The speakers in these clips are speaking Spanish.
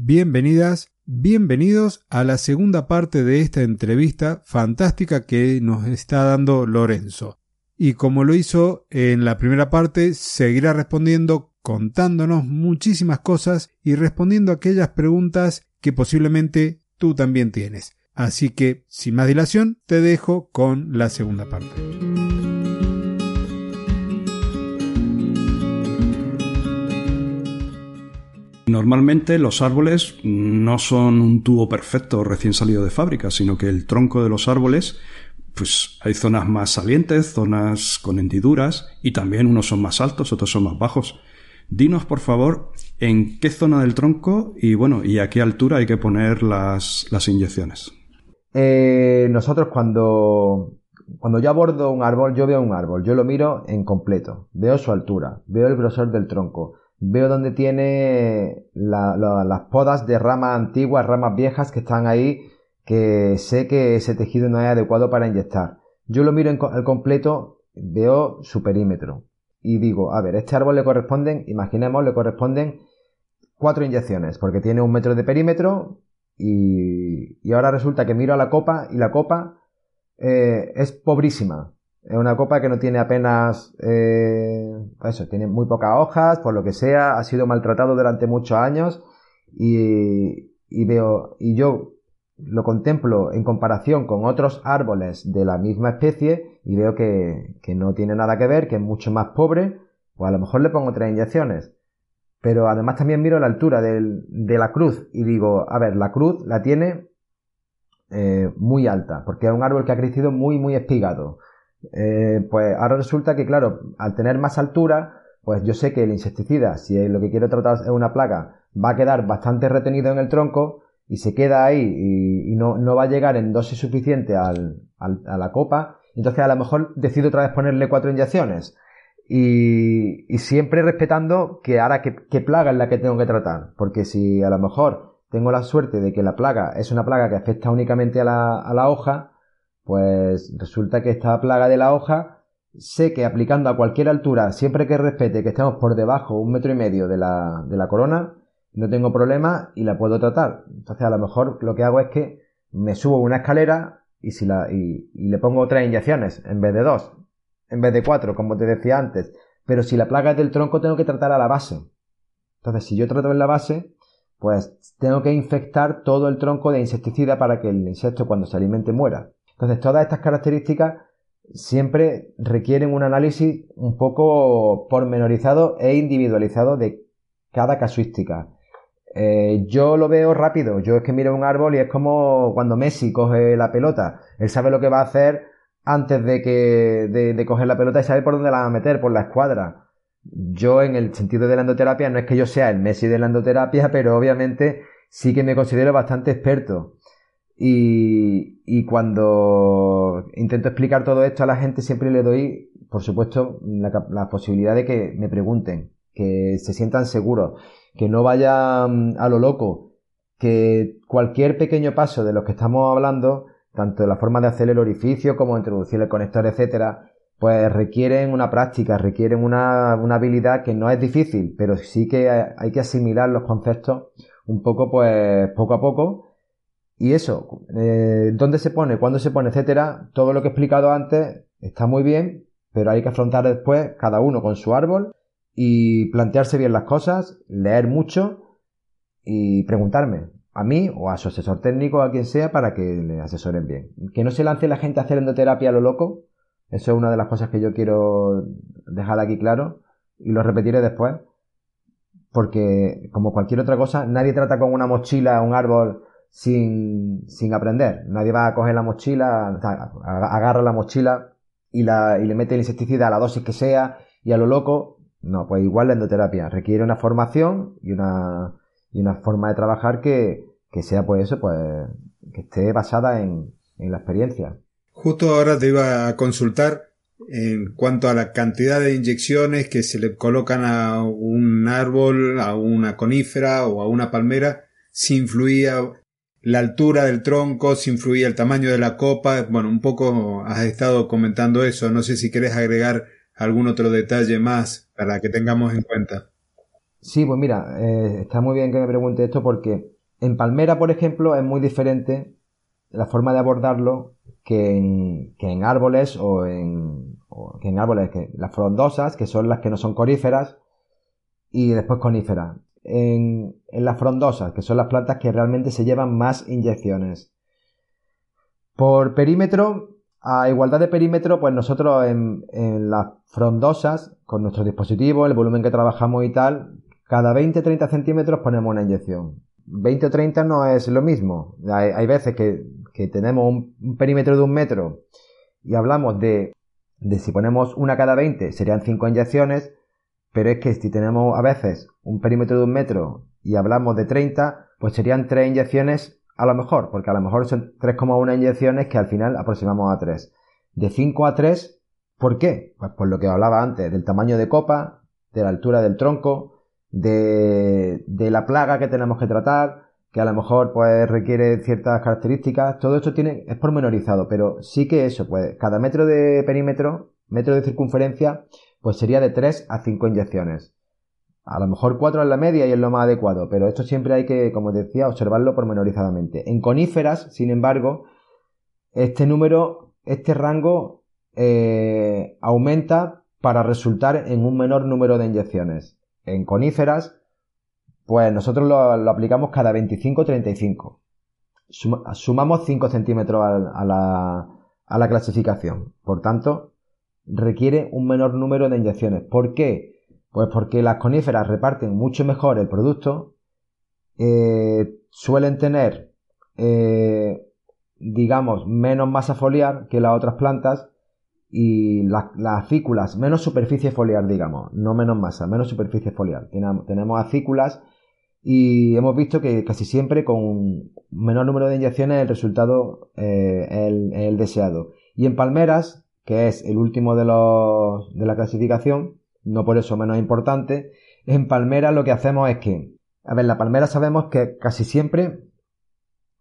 Bienvenidas, bienvenidos a la segunda parte de esta entrevista fantástica que nos está dando Lorenzo. Y como lo hizo en la primera parte, seguirá respondiendo contándonos muchísimas cosas y respondiendo aquellas preguntas que posiblemente tú también tienes. Así que, sin más dilación, te dejo con la segunda parte. Normalmente los árboles no son un tubo perfecto recién salido de fábrica, sino que el tronco de los árboles, pues hay zonas más salientes, zonas con hendiduras y también unos son más altos, otros son más bajos. Dinos, por favor, en qué zona del tronco y bueno, y a qué altura hay que poner las, las inyecciones. Eh, nosotros cuando, cuando yo abordo un árbol, yo veo un árbol, yo lo miro en completo, veo su altura, veo el grosor del tronco, Veo donde tiene las podas de ramas antiguas, ramas viejas que están ahí, que sé que ese tejido no es adecuado para inyectar. Yo lo miro en, al completo, veo su perímetro y digo, a ver, este árbol le corresponden, imaginemos, le corresponden cuatro inyecciones, porque tiene un metro de perímetro y, ahora resulta que miro a la copa y la copa eh, es pobrísima. Es una copa que no tiene apenas, eh, eso, tiene muy pocas hojas, por lo que sea, ha sido maltratado durante muchos años y, veo, y yo lo contemplo en comparación con otros árboles de la misma especie y veo que, no tiene nada que ver, que es mucho más pobre, pues a lo mejor le pongo tres inyecciones. Pero además también miro la altura de la cruz y digo, a ver, la cruz la tiene eh, muy alta, porque es un árbol que ha crecido muy, muy espigado. Eh, pues ahora resulta que, claro, al tener más altura, pues yo sé que el insecticida, si lo que quiero tratar es una plaga, va a quedar bastante retenido en el tronco y se queda ahí y, no, no, va a llegar en dosis suficiente al, a la copa. Entonces a lo mejor decido otra vez ponerle cuatro inyecciones. Y, siempre respetando que ahora qué, qué plaga es la que tengo que tratar. Porque si a lo mejor tengo la suerte de que la plaga es una plaga que afecta únicamente a la, a la hoja, pues resulta que esta plaga de la hoja, sé que aplicando a cualquier altura, siempre que respete que estemos por debajo un metro y medio de la, de la corona, no tengo problema y la puedo tratar. Entonces a lo mejor lo que hago es que me subo una escalera y, si la, y, le pongo tres inyecciones en vez de dos, en vez de cuatro, como te decía antes. Pero si la plaga es del tronco, tengo que tratar a la base. Entonces, si yo trato en la base, pues tengo que infectar todo el tronco de insecticida para que el insecto cuando se alimente muera. Entonces, todas estas características siempre requieren un análisis un poco pormenorizado e individualizado de cada casuística. Eh, yo lo veo rápido, yo es que miro un árbol y es como cuando Messi coge la pelota, él sabe lo que va a hacer antes de que de, coger la pelota y sabe por dónde la va a meter, por la escuadra. Yo en el sentido de la endoterapia no es que yo sea el Messi de la endoterapia, pero obviamente sí que me considero bastante experto. Y, cuando intento explicar todo esto a la gente siempre le doy, por supuesto, la, posibilidad de que me pregunten, que se sientan seguros, que no vayan a lo loco, que cualquier pequeño paso de los que estamos hablando, tanto la forma de hacer el orificio como introducir el conector, etcétera, pues requieren una práctica, requieren una, una habilidad que no es difícil, pero sí que hay que asimilar los conceptos un poco, pues, poco a poco y eso, eh, dónde se pone, cuándo se pone, etcétera, todo lo que he explicado antes está muy bien, pero hay que afrontar después cada uno con su árbol y plantearse bien las cosas, leer mucho y preguntarme a mí o a su asesor técnico, a quien sea, para que le asesoren bien. Que no se lance la gente a hacer endoterapia a lo loco, eso es una de las cosas que yo quiero dejar aquí claro y lo repetiré después, porque como cualquier otra cosa, nadie trata con una mochila un árbol sin, sin aprender. Nadie va a coger la mochila, agarra la mochila y, la, y le mete el insecticida a la dosis que sea y a lo loco. No, pues igual la endoterapia requiere una formación y una, y una forma de trabajar que, que sea pues eso, pues que esté basada en, en la experiencia. Justo ahora te iba a consultar en cuanto a la cantidad de inyecciones que se le colocan a un árbol, a una conífera o a una palmera, si influía la altura del tronco, si influía el tamaño de la copa. Bueno, un poco has estado comentando eso. No sé si quieres agregar algún otro detalle más para que tengamos en cuenta. Sí, pues mira, eh, está muy bien que me pregunte esto porque en palmera, por ejemplo, es muy diferente la forma de abordarlo que en, que en árboles o en, que en árboles, que las frondosas, que son las que no son coríferas, y después coníferas. En, las frondosas, que son las plantas que realmente se llevan más inyecciones. Por perímetro, a igualdad de perímetro, pues nosotros en, las frondosas, con nuestro dispositivo, el volumen que trabajamos y tal, cada 20-30 centímetros ponemos una inyección. 20 o 30 no es lo mismo. Hay, veces que, tenemos un, perímetro de un metro y hablamos de, de si ponemos una cada 20 serían 5 inyecciones, pero es que si tenemos a veces un perímetro de un metro y hablamos de 30, pues serían 3 inyecciones a lo mejor, porque a lo mejor son 3,1 inyecciones que al final aproximamos a 3. De 5 a 3, ¿por qué? Pues por lo que hablaba antes, del tamaño de copa, de la altura del tronco, de, de la plaga que tenemos que tratar, que a lo mejor pues requiere ciertas características, todo esto tiene, es pormenorizado, pero sí que eso, pues cada metro de perímetro, metro de circunferencia, pues sería de 3 a 5 inyecciones. A lo mejor 4 es la media y es lo más adecuado, pero esto siempre hay que, como decía, observarlo pormenorizadamente. En coníferas, sin embargo, este número, este rango eh, aumenta para resultar en un menor número de inyecciones en coníferas, pues nosotros lo, aplicamos cada 25-35. sumamos 5 centímetros a, la, a la clasificación. Por tanto, requiere un menor número de inyecciones. ¿Por qué? Pues porque las coníferas reparten mucho mejor el producto, eh, suelen tener, eh, digamos, menos masa foliar que las otras plantas y las, acículas, menos superficie foliar, digamos, no menos masa, menos superficie foliar. Tenemos, tenemos acículas y hemos visto que casi siempre con menor número de inyecciones el resultado eh, es, el, deseado. Y en palmeras, que es el último de, los, de la clasificación, no por eso menos importante, en palmeras lo que hacemos es que, a ver, la palmera sabemos que casi siempre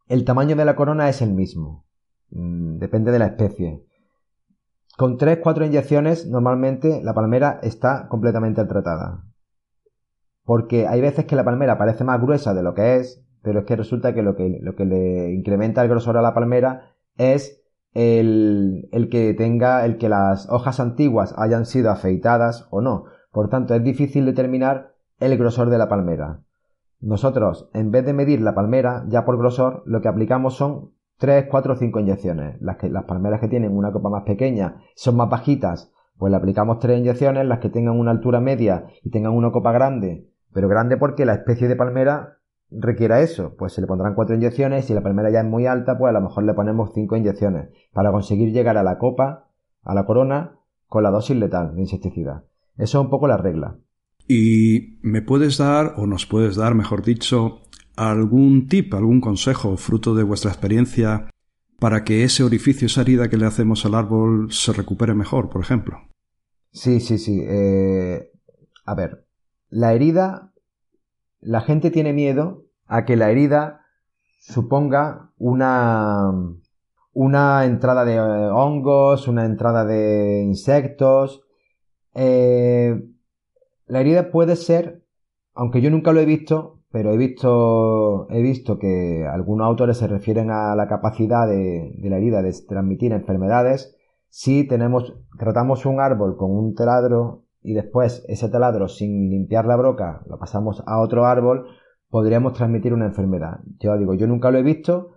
el tamaño de la corona es el mismo. Mm, depende de la especie. Con 3-4 inyecciones normalmente la palmera está completamente tratada. Porque hay veces que la palmera parece más gruesa de lo que es, pero es que resulta que lo que, lo que le incrementa el grosor a la palmera es el, que tenga, el que las hojas antiguas hayan sido afeitadas o no. Por tanto, es difícil determinar el grosor de la palmera. Nosotros, en vez de medir la palmera ya por grosor, lo que aplicamos son 3, 4 o 5 inyecciones. Las, que, las palmeras que tienen una copa más pequeña son más bajitas, pues le aplicamos 3 inyecciones. Las que tengan una altura media y tengan una copa grande, pero grande porque la especie de palmera requiera eso, pues se le pondrán 4 inyecciones. Si la palmera ya es muy alta, pues a lo mejor le ponemos 5 inyecciones para conseguir llegar a la copa, a la corona, con la dosis letal de insecticida. Eso es un poco la regla. ¿Y me puedes dar, o nos puedes dar, mejor dicho, algún tip, algún consejo, fruto de vuestra experiencia, para que ese orificio, esa herida que le hacemos al árbol se recupere mejor, por ejemplo? Sí, sí, sí. Eh, a ver, la herida, la gente tiene miedo a que la herida suponga una, una entrada de hongos, una entrada de insectos. Eh, la herida puede ser, aunque yo nunca lo he visto, pero he visto, he visto que algunos autores se refieren a la capacidad de, la herida de transmitir enfermedades si tenemos, tratamos un árbol con un taladro y después ese taladro sin limpiar la broca lo pasamos a otro árbol, podríamos transmitir una enfermedad. Yo digo, yo nunca lo he visto,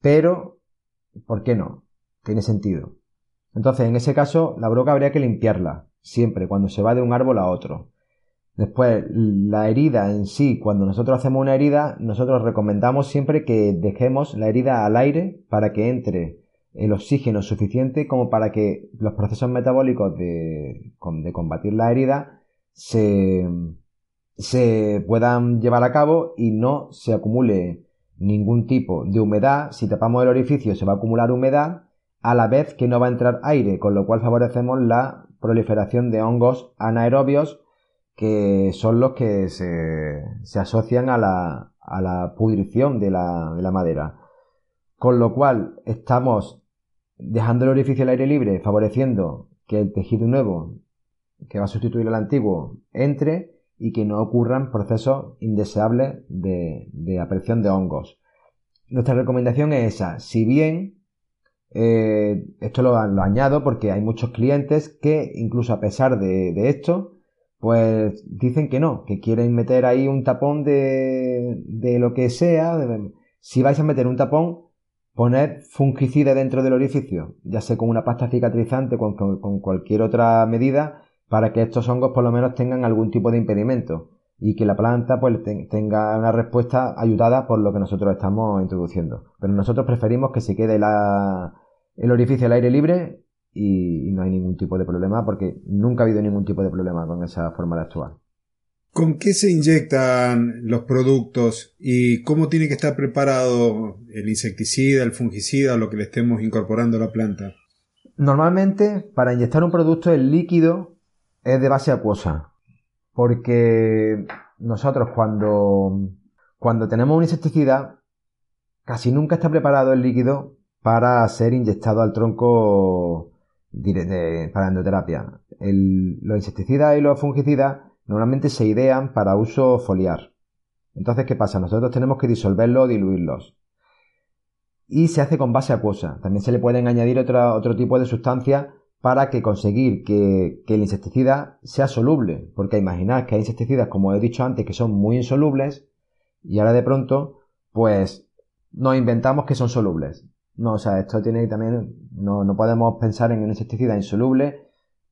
pero ¿por qué no? Tiene sentido. Entonces, en ese caso, la broca habría que limpiarla, siempre, cuando se va de un árbol a otro. Después, la herida en sí, cuando nosotros hacemos una herida, nosotros recomendamos siempre que dejemos la herida al aire para que entre el oxígeno suficiente como para que los procesos metabólicos de, combatir la herida se, se puedan llevar a cabo y no se acumule ningún tipo de humedad. Si tapamos el orificio se va a acumular humedad a la vez que no va a entrar aire, con lo cual favorecemos la proliferación de hongos anaerobios que son los que se, asocian a la, a la pudrición de la, de la madera. Con lo cual estamos dejando el orificio al aire libre, favoreciendo que el tejido nuevo, que va a sustituir al antiguo, entre y que no ocurran procesos indeseables de, de aparición de hongos. Nuestra recomendación es esa. Si bien eh, esto lo, añado porque hay muchos clientes que incluso a pesar de, esto, pues dicen que no, que quieren meter ahí un tapón de, de lo que sea. si vais a meter un tapón, poner fungicida dentro del orificio, ya sea con una pasta cicatrizante, con, con, cualquier otra medida, para que estos hongos por lo menos tengan algún tipo de impedimento y que la planta pues tenga una respuesta ayudada por lo que nosotros estamos introduciendo. Pero nosotros preferimos que se quede la, el orificio al aire libre y, y, no hay ningún tipo de problema porque nunca ha habido ningún tipo de problema con esa forma de actuar. ¿Con qué se inyectan los productos y cómo tiene que estar preparado el insecticida, el fungicida lo que le estemos incorporando a la planta? Normalmente, para inyectar un producto, el líquido es de base acuosa. Porque nosotros cuando, cuando tenemos un insecticida, casi nunca está preparado el líquido para ser inyectado al tronco para endoterapia. los insecticidas y los fungicidas normalmente se idean para uso foliar. Entonces, ¿qué pasa? Nosotros tenemos que disolverlos o diluirlos. Y se hace con base acuosa. También se le pueden añadir otro tipo de sustancias para que conseguir que, el insecticida sea soluble. Porque imaginad que hay insecticidas, como he dicho antes, que son muy insolubles y ahora de pronto, pues nos inventamos que son solubles. No, o sea, esto tiene también, no, no podemos pensar en un insecticida insoluble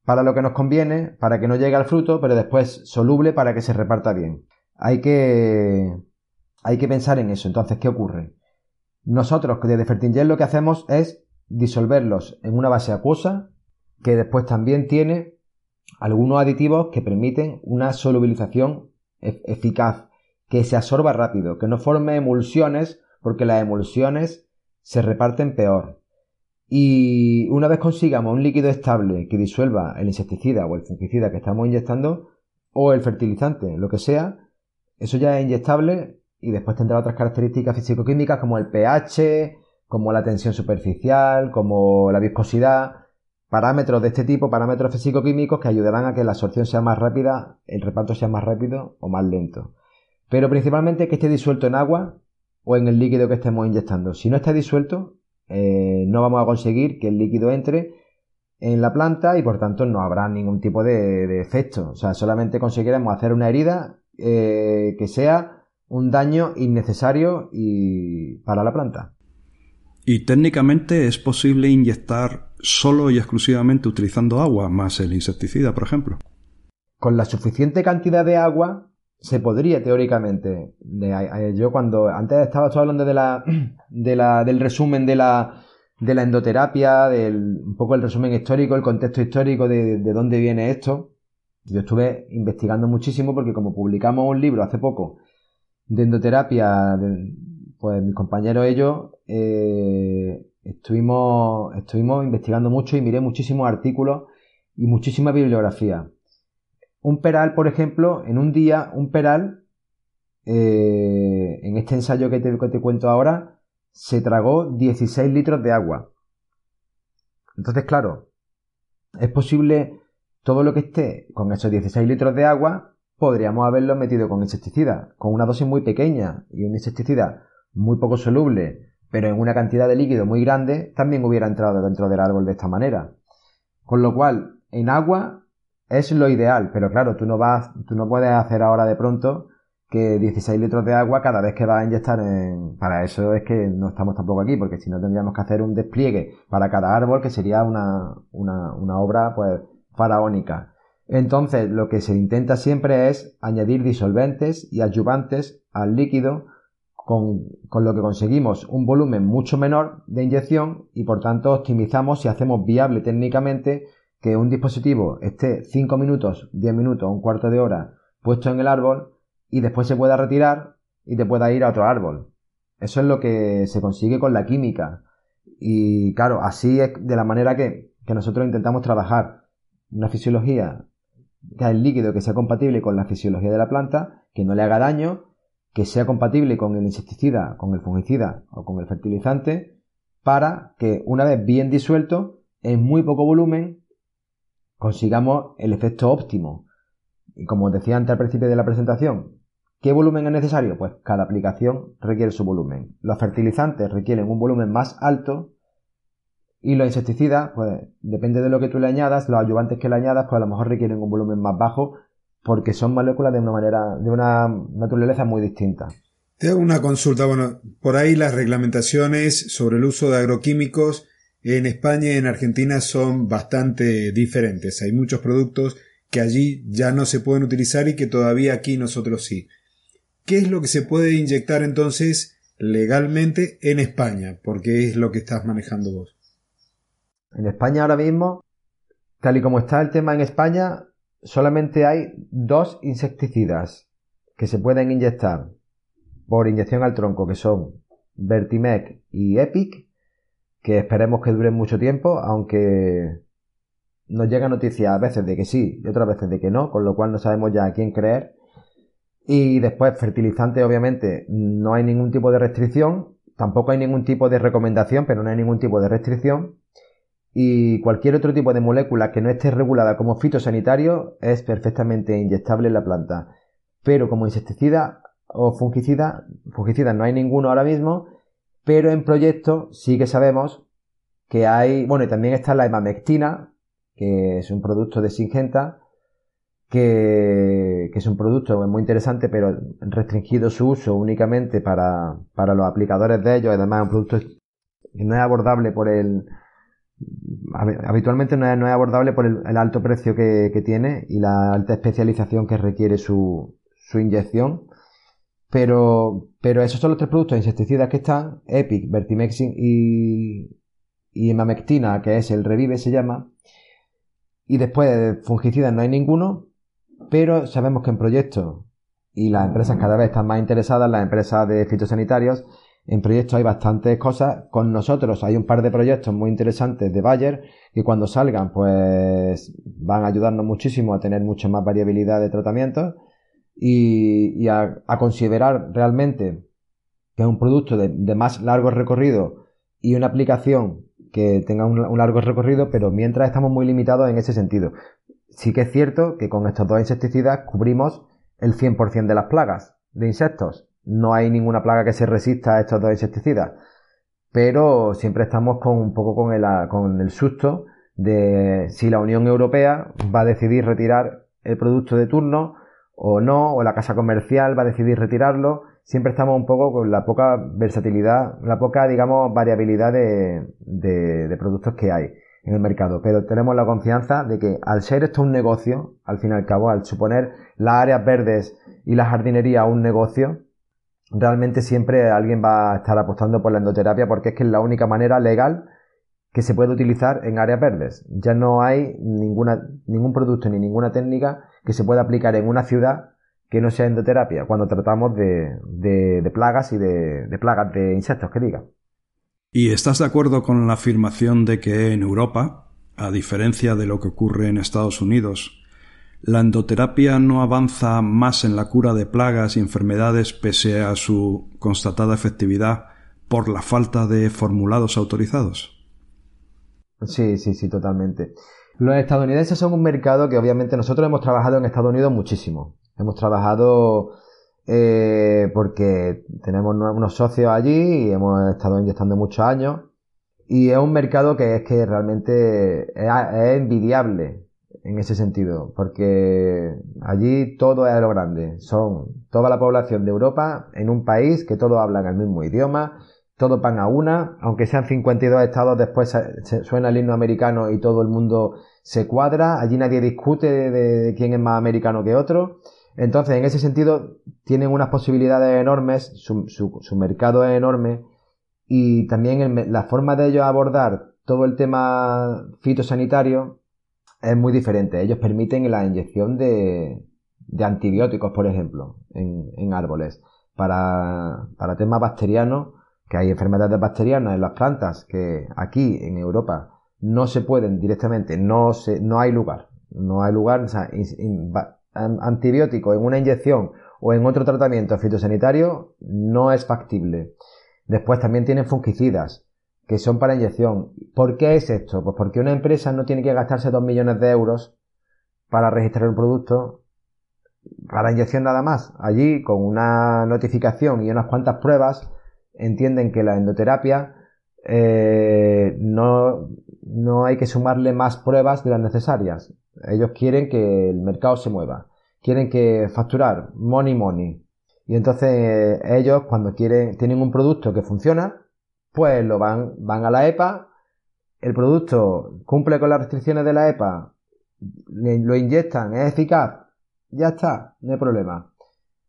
para lo que nos conviene, para que no llegue al fruto, pero después soluble para que se reparta bien. Hay que, hay que pensar en eso. Entonces, ¿qué ocurre? Nosotros desde Fertingel lo que hacemos es disolverlos en una base acuosa que después también tiene algunos aditivos que permiten una solubilización eficaz, que se absorba rápido, que no forme emulsiones, porque las emulsiones se reparten peor. Y una vez consigamos un líquido estable que disuelva el insecticida o el fungicida que estamos inyectando, o el fertilizante, lo que sea, eso ya es inyectable y después tendrá otras características físico-químicas como el pH, como la tensión superficial, como la viscosidad, parámetros de este tipo, parámetros físico-químicos que ayudarán a que la absorción sea más rápida, el reparto sea más rápido o más lento. Pero principalmente que esté disuelto en agua o en el líquido que estemos inyectando. Si no está disuelto, eh, no vamos a conseguir que el líquido entre en la planta y por tanto no habrá ningún tipo de, efecto. O sea, solamente conseguiremos hacer una herida eh, que sea un daño innecesario y para la planta. Y técnicamente es posible inyectar solo y exclusivamente utilizando agua más el insecticida, por ejemplo. Con la suficiente cantidad de agua se podría teóricamente. yo cuando antes estaba hablando de la, de la, del resumen de la, de la endoterapia, del, un poco el resumen histórico, el contexto histórico de, de dónde viene esto. Yo estuve investigando muchísimo porque como publicamos un libro hace poco de endoterapia, pues mis compañeros ellos eh, estuvimos, estuvimos investigando mucho y miré muchísimos artículos y muchísima bibliografía. Un peral, por ejemplo, en un día, un peral, eh, en este ensayo que te, que te cuento ahora, se tragó 16 litros de agua. Entonces, claro, es posible todo lo que esté con esos 16 litros de agua, podríamos haberlo metido con insecticida, con una dosis muy pequeña y un insecticida muy poco soluble, pero en una cantidad de líquido muy grande, también hubiera entrado dentro del árbol de esta manera. Con lo cual, en agua es lo ideal, pero claro, tú no vas, tú no puedes hacer ahora de pronto que 16 litros de agua cada vez que vas a inyectar en... Para eso es que no estamos tampoco aquí, porque si no tendríamos que hacer un despliegue para cada árbol que sería una, una, obra pues faraónica. Entonces, lo que se intenta siempre es añadir disolventes y ayudantes al líquido con, con, lo que conseguimos un volumen mucho menor de inyección y por tanto optimizamos y hacemos viable técnicamente que un dispositivo esté 5 minutos, 10 minutos, un cuarto de hora puesto en el árbol y después se pueda retirar y te pueda ir a otro árbol. Eso es lo que se consigue con la química. Y claro, así es de la manera que, que nosotros intentamos trabajar una fisiología que el líquido que sea compatible con la fisiología de la planta, que no le haga daño, que sea compatible con el insecticida, con el fungicida o con el fertilizante, para que una vez bien disuelto, en muy poco volumen, consigamos el efecto óptimo. Y como decía antes al principio de la presentación, ¿qué volumen es necesario? Pues cada aplicación requiere su volumen. Los fertilizantes requieren un volumen más alto y los insecticidas, pues depende de lo que tú le añadas, los ayudantes que le añadas, pues a lo mejor requieren un volumen más bajo porque son moléculas de una manera, de una naturaleza muy distinta. Te hago una consulta, bueno, por ahí las reglamentaciones sobre el uso de agroquímicos en España y en Argentina son bastante diferentes. Hay muchos productos que allí ya no se pueden utilizar y que todavía aquí nosotros sí. ¿Qué es lo que se puede inyectar entonces legalmente en España? Porque es lo que estás manejando vos. En España ahora mismo, tal y como está el tema en España, solamente hay dos insecticidas que se pueden inyectar por inyección al tronco, que son Vertimec y Epic, que esperemos que duren mucho tiempo, aunque nos llega noticia a veces de que sí y otras veces de que no, con lo cual no sabemos ya a quién creer. Y después, fertilizante, obviamente, no hay ningún tipo de restricción, tampoco hay ningún tipo de recomendación, pero no hay ningún tipo de restricción y cualquier otro tipo de molécula que no esté regulada como fitosanitario es perfectamente inyectable en la planta. Pero como insecticida o fungicida, fungicida no hay ninguno ahora mismo, pero en proyecto sí que sabemos que hay, bueno, y también está la hemamectina, que es un producto de Singenta, que, es un producto muy interesante, pero restringido su uso únicamente para, para los aplicadores de ellos, además es un producto que no es abordable por el, habitualmente no es, abordable por el, alto precio que, tiene y la alta especialización que requiere su, inyección. Pero, pero esos son los tres productos insecticidas que están, Epic, Vertimexin y, y Hemamectina, que es el Revive se llama. Y después de fungicidas no hay ninguno, pero sabemos que en proyectos y las empresas cada vez están más interesadas, las empresas de fitosanitarios, en proyectos hay bastantes cosas. Con nosotros hay un par de proyectos muy interesantes de Bayer que cuando salgan pues van a ayudarnos muchísimo a tener mucha más variabilidad de tratamientos y, a, considerar realmente que es un producto de, más largo recorrido y una aplicación que tenga un, un, largo recorrido, pero mientras estamos muy limitados en ese sentido. Sí que es cierto que con estos dos insecticidas cubrimos el 100% de las plagas de insectos no hay ninguna plaga que se resista a estos dos insecticidas. Pero siempre estamos con un poco con el, con el susto de si la Unión Europea va a decidir retirar el producto de turno o no, o la casa comercial va a decidir retirarlo. Siempre estamos un poco con la poca versatilidad, la poca, digamos, variabilidad de, de, de productos que hay en el mercado. Pero tenemos la confianza de que al ser esto un negocio, al fin y al cabo, al suponer las áreas verdes y la jardinería un negocio, realmente siempre alguien va a estar apostando por la endoterapia porque es que es la única manera legal que se puede utilizar en áreas verdes. Ya no hay ninguna, ningún producto ni ninguna técnica que se pueda aplicar en una ciudad que no sea endoterapia cuando tratamos de, de, plagas y de, de plagas de insectos, que diga. ¿Y estás de acuerdo con la afirmación de que en Europa, a diferencia de lo que ocurre en Estados Unidos, la endoterapia no avanza más en la cura de plagas y enfermedades pese a su constatada efectividad por la falta de formulados autorizados. Sí, sí, sí, totalmente. Los estadounidenses son un mercado que obviamente nosotros hemos trabajado en Estados Unidos muchísimo. Hemos trabajado eh, porque tenemos unos socios allí y hemos estado inyectando muchos años. Y es un mercado que es que realmente es envidiable en ese sentido, porque allí todo es lo grande. Son toda la población de Europa en un país que todos hablan el mismo idioma, todos van a una, aunque sean 52 estados, después suena el himno americano y todo el mundo se cuadra, allí nadie discute de, quién es más americano que otro. Entonces, en ese sentido, tienen unas posibilidades enormes, su, su, mercado es enorme y también la forma de ellos abordar todo el tema fitosanitario es muy diferente. Ellos permiten la inyección de, de antibióticos, por ejemplo, en, árboles. para, temas bacterianos, que hay enfermedades bacterianas en las plantas que aquí en Europa no se pueden directamente, no, se, no hay lugar, no hay lugar, o antibiótico en una inyección o en otro tratamiento fitosanitario no es factible. Después también tienen fungicidas que son para inyección. ¿Por qué es esto? Pues porque una empresa no tiene que gastarse 2 millones de euros para registrar un producto para inyección nada más. Allí, con una notificación y unas cuantas pruebas, entienden que la endoterapia eh, no, no hay que sumarle más pruebas de las necesarias. Ellos quieren que el mercado se mueva. Quieren que facturar money money. Y entonces ellos cuando quieren, tienen un producto que funciona, pues lo van, van a la EPA, el producto cumple con las restricciones de la EPA, lo inyectan, es eficaz, ya está, no hay problema.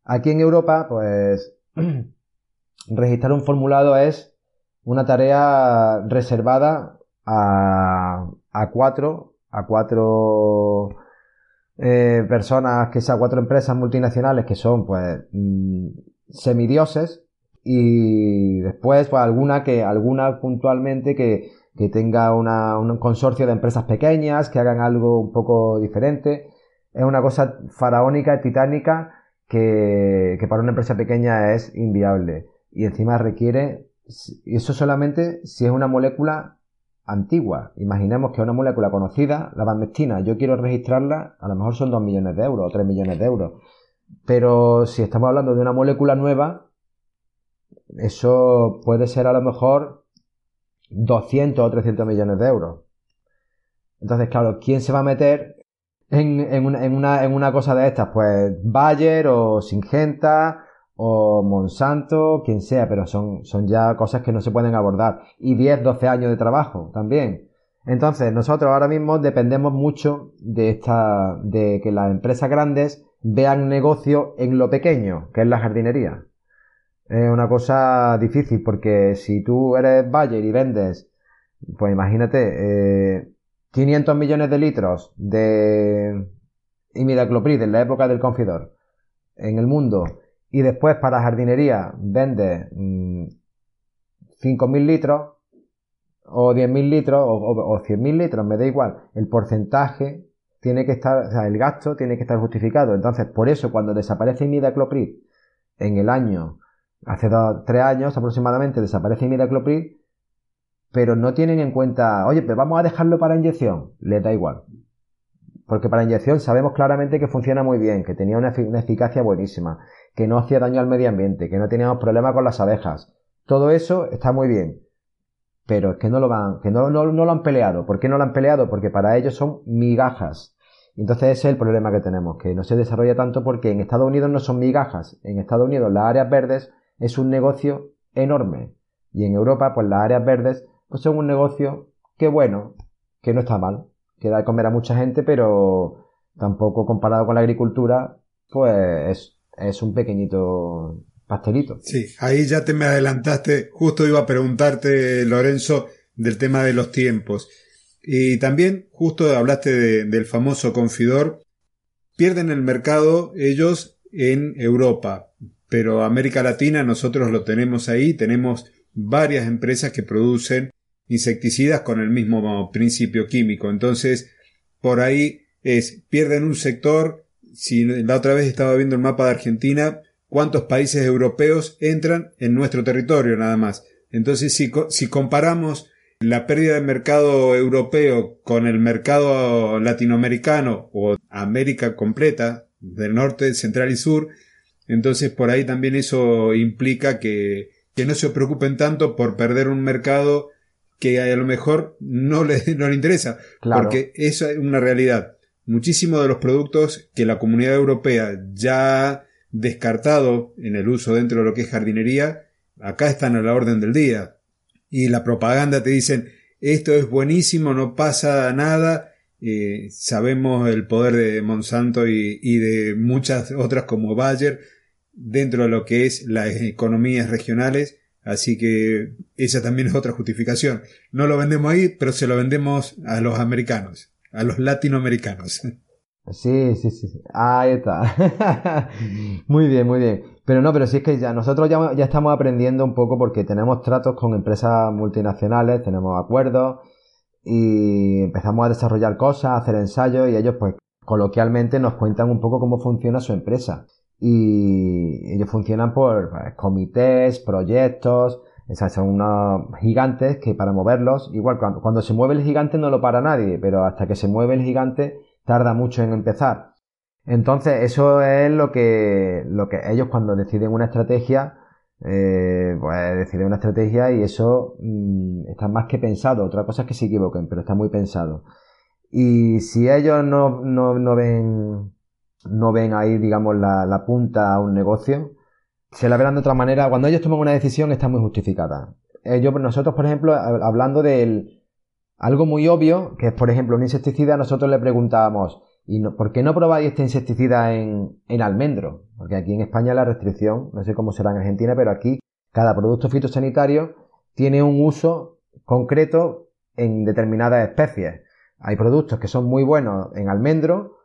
Aquí en Europa, pues registrar un formulado es una tarea reservada a, a cuatro, a cuatro eh, personas, que sean cuatro empresas multinacionales que son pues mm, semidioses y después pues alguna que alguna puntualmente que, que tenga una, un consorcio de empresas pequeñas que hagan algo un poco diferente es una cosa faraónica titánica que, que para una empresa pequeña es inviable y encima requiere y eso solamente si es una molécula antigua. Imaginemos que una molécula conocida, la bandestina, yo quiero registrarla, a lo mejor son 2 millones de euros o 3 millones de euros. Pero si estamos hablando de una molécula nueva, eso puede ser a lo mejor 200 o 300 millones de euros. Entonces, claro, ¿quién se va a meter en, en, una, en, una, en una cosa de estas? Pues Bayer o Singenta o Monsanto, quien sea, pero son, son ya cosas que no se pueden abordar. Y 10, 12 años de trabajo también. Entonces, nosotros ahora mismo dependemos mucho de esta, de que las empresas grandes vean negocio en lo pequeño, que es la jardinería. Es una cosa difícil porque si tú eres Bayer y vendes, pues imagínate, eh, 500 millones de litros de imidacloprid en la época del confidor en el mundo y después para jardinería vende 5.000 mm, litros o 10.000 litros o, o, 100.000 litros, me da igual, el porcentaje tiene que estar, o sea, el gasto tiene que estar justificado. Entonces, por eso cuando desaparece imidacloprid en el año, hace dos, tres años aproximadamente, desaparece imidacloprid, pero no tienen en cuenta, oye, pero vamos a dejarlo para inyección, les da igual. Porque para inyección sabemos claramente que funciona muy bien, que tenía una, eficacia buenísima, que no hacía daño al medio ambiente, que no teníamos problemas con las abejas. Todo eso está muy bien. Pero es que no lo van, que no, no, lo han peleado. ¿Por qué no lo han peleado? Porque para ellos son migajas. Entonces ese es el problema que tenemos, que no se desarrolla tanto porque en Estados Unidos no son migajas. En Estados Unidos las áreas verdes es un negocio enorme. Y en Europa, pues las áreas verdes pues son un negocio que bueno, que no está mal que da de comer a mucha gente, pero tampoco comparado con la agricultura, pues es, un pequeñito pastelito. Sí, ahí ya te me adelantaste, justo iba a preguntarte, Lorenzo, del tema de los tiempos. Y también, justo hablaste del famoso confidor, pierden el mercado ellos en Europa, pero América Latina nosotros lo tenemos ahí, tenemos varias empresas que producen insecticidas con el mismo principio químico. Entonces, por ahí es, pierden un sector, si la otra vez estaba viendo el mapa de Argentina, cuántos países europeos entran en nuestro territorio nada más. Entonces, si, si comparamos la pérdida de mercado europeo con el mercado latinoamericano o América completa, del norte, central y sur, entonces por ahí también eso implica que, que no se preocupen tanto por perder un mercado que a lo mejor no le, no le interesa, porque eso es una realidad. Muchísimos de los productos que la comunidad europea ya ha descartado en el uso dentro de lo que es jardinería, acá están a la orden del día. Y la propaganda te dicen, esto es buenísimo, no pasa nada. Eh, sabemos el poder de Monsanto y, y de muchas otras como Bayer dentro de lo que es las economías regionales Así que esa también es otra justificación. No lo vendemos ahí, pero se lo vendemos a los americanos, a los latinoamericanos. Sí, sí, sí. Ahí está. muy bien, muy bien. Pero no, pero sí es que ya nosotros ya, ya estamos aprendiendo un poco porque tenemos tratos con empresas multinacionales, tenemos acuerdos y empezamos a desarrollar cosas, a hacer ensayos y ellos pues coloquialmente nos cuentan un poco cómo funciona su empresa. Y ellos funcionan por pues, comités, proyectos, esas son unos gigantes que para moverlos, igual cuando, cuando se mueve el gigante no lo para nadie, pero hasta que se mueve el gigante tarda mucho en empezar. Entonces, eso es lo que, lo que ellos cuando deciden una estrategia, eh, pues deciden una estrategia y eso mm, está más que pensado. Otra cosa es que se equivoquen, pero está muy pensado. Y si ellos no, no, no ven, no ven ahí, digamos, la, la punta a un negocio, se la verán de otra manera. Cuando ellos toman una decisión está muy justificada. Ellos, nosotros, por ejemplo, hablando del algo muy obvio, que es, por ejemplo, un insecticida, nosotros le preguntábamos, ¿Y por qué no probáis este insecticida en, en almendro? Porque aquí en España la restricción, no sé cómo será en Argentina, pero aquí cada producto fitosanitario tiene un uso concreto en determinadas especies. Hay productos que son muy buenos en almendro,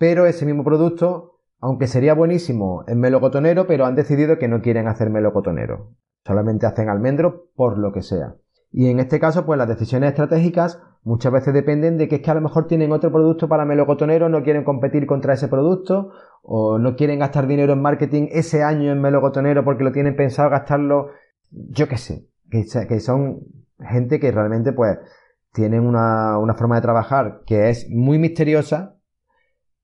pero ese mismo producto, aunque sería buenísimo en melocotonero, pero han decidido que no quieren hacer melocotonero. Solamente hacen almendro por lo que sea. Y en este caso, pues las decisiones estratégicas muchas veces dependen de que es que a lo mejor tienen otro producto para melocotonero, no quieren competir contra ese producto, o no quieren gastar dinero en marketing ese año en melocotonero porque lo tienen pensado gastarlo, yo qué sé, que, son gente que realmente pues tienen una, una forma de trabajar que es muy misteriosa,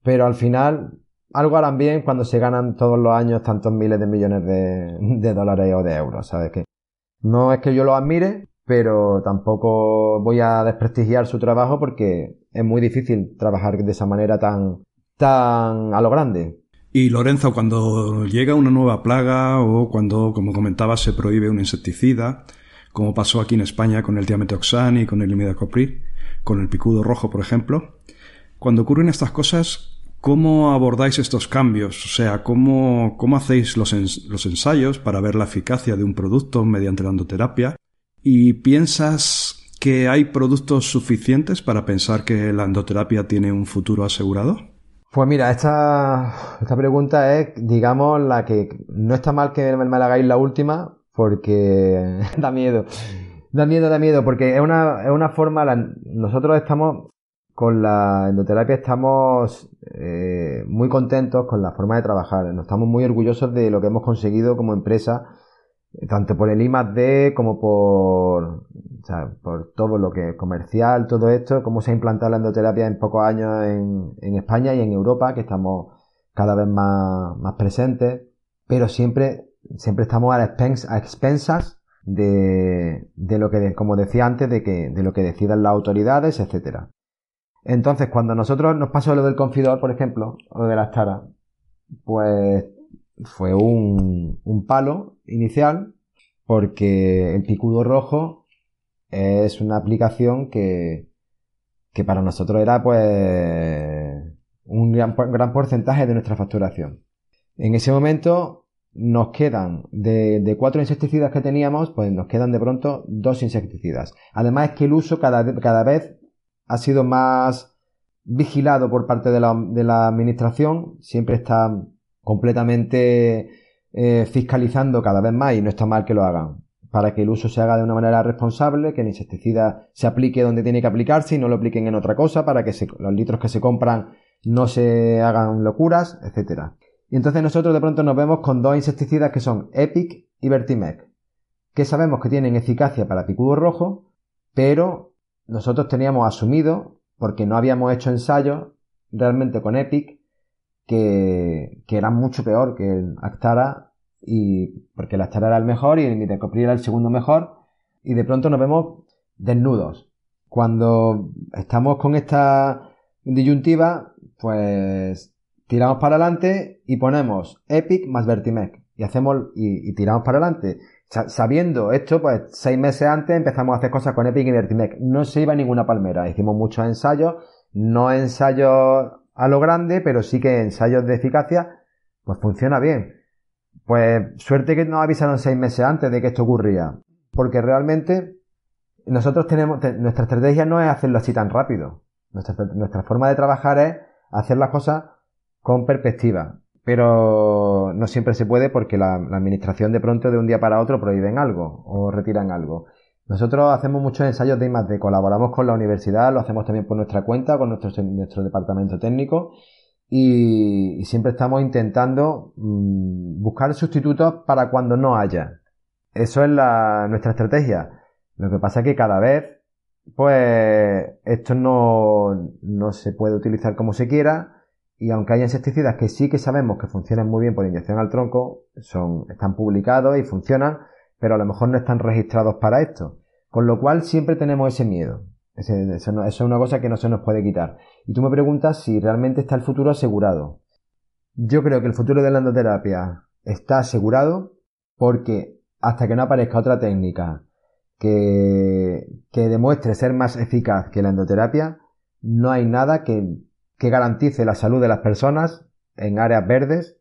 pero al final algo harán bien cuando se ganan todos los años tantos miles de millones de, dólares o de euros, ¿sabes? Que no es que yo lo admire, pero tampoco voy a desprestigiar su trabajo porque es muy difícil trabajar de esa manera tan, tan a lo grande. Y Lorenzo, cuando llega una nueva plaga o cuando, como comentaba, se prohíbe un insecticida, como pasó aquí en España con el diametoxan y con el imidacloprid, con el picudo rojo, por ejemplo, cuando ocurren estas cosas, ¿cómo abordáis estos cambios? O sea, ¿cómo, cómo hacéis los, los ensayos para ver la eficacia de un producto mediante la endoterapia? ¿Y piensas que hay productos suficientes para pensar que la endoterapia tiene un futuro asegurado? Pues mira, esta, esta pregunta es, digamos, la que no está mal que me la hagáis la última, porque da miedo. Da miedo, da miedo, porque es una, es una forma, nosotros estamos, con la endoterapia estamos eh, muy contentos con la forma de trabajar, nos estamos muy orgullosos de lo que hemos conseguido como empresa tanto por el I D como por, o sea, por todo lo que es comercial, todo esto, cómo se ha implantado la endoterapia en pocos años en, España y en Europa, que estamos cada vez más, presentes, pero siempre, siempre estamos a, a expensas de, de lo que, como decía antes, de que, de lo que decidan las autoridades, etcétera. Entonces, cuando nosotros nos pasó lo del confidor, por ejemplo, o de las taras, pues fue un, un palo inicial porque el picudo rojo es una aplicación que, que para nosotros era pues un gran, gran, porcentaje de nuestra facturación. En ese momento nos quedan de, de, cuatro insecticidas que teníamos, pues nos quedan de pronto dos insecticidas. Además es que el uso cada, cada vez ha sido más vigilado por parte de la, administración, siempre está completamente eh, fiscalizando cada vez más y no está mal que lo hagan para que el uso se haga de una manera responsable, que el insecticida se aplique donde tiene que aplicarse y no lo apliquen en otra cosa para que los litros que se compran no se hagan locuras, etcétera. Y entonces nosotros de pronto nos vemos con dos insecticidas que son Epic y Vertimec, que sabemos que tienen eficacia para picudo rojo, pero nosotros teníamos asumido, porque no habíamos hecho ensayos realmente con Epic, que, era mucho peor que el Actara y porque el Actara era el mejor y el Mitecopri era el segundo mejor y de pronto nos vemos desnudos. Cuando estamos con esta disyuntiva, pues tiramos para adelante y ponemos Epic más Vertimec y hacemos y, tiramos para adelante. Sabiendo esto, pues seis meses antes empezamos a hacer cosas con Epic y Vertimec. No se iba a ninguna palmera. Hicimos muchos ensayos, no ensayos a lo grande, pero sí que ensayos de eficacia, pues funciona bien. Pues suerte que nos avisaron seis meses antes de que esto ocurría. Porque realmente nosotros tenemos, nuestra estrategia no es hacerlo así tan rápido. Nuestra, nuestra forma de trabajar es hacer las cosas con perspectiva. Pero no siempre se puede porque la, administración de pronto de un día para otro prohíben algo o retiran algo. Nosotros hacemos muchos ensayos de I+D, colaboramos con la universidad, lo hacemos también por nuestra cuenta, con nuestro, nuestro departamento técnico y, siempre estamos intentando mm, buscar sustitutos para cuando no haya. Eso es nuestra estrategia. Lo que pasa es que cada vez, pues, esto no, no se puede utilizar como se quiera y aunque hay insecticidas que sí que sabemos que funcionan muy bien por inyección al tronco, son, están publicados y funcionan, pero a lo mejor no están registrados para esto. Con lo cual siempre tenemos ese miedo. eso, es una cosa que no se nos puede quitar. Y tú me preguntas si realmente está el futuro asegurado. Yo creo que el futuro de la endoterapia está asegurado porque hasta que no aparezca otra técnica que, que demuestre ser más eficaz que la endoterapia, no hay nada que que garantice la salud de las personas en áreas verdes.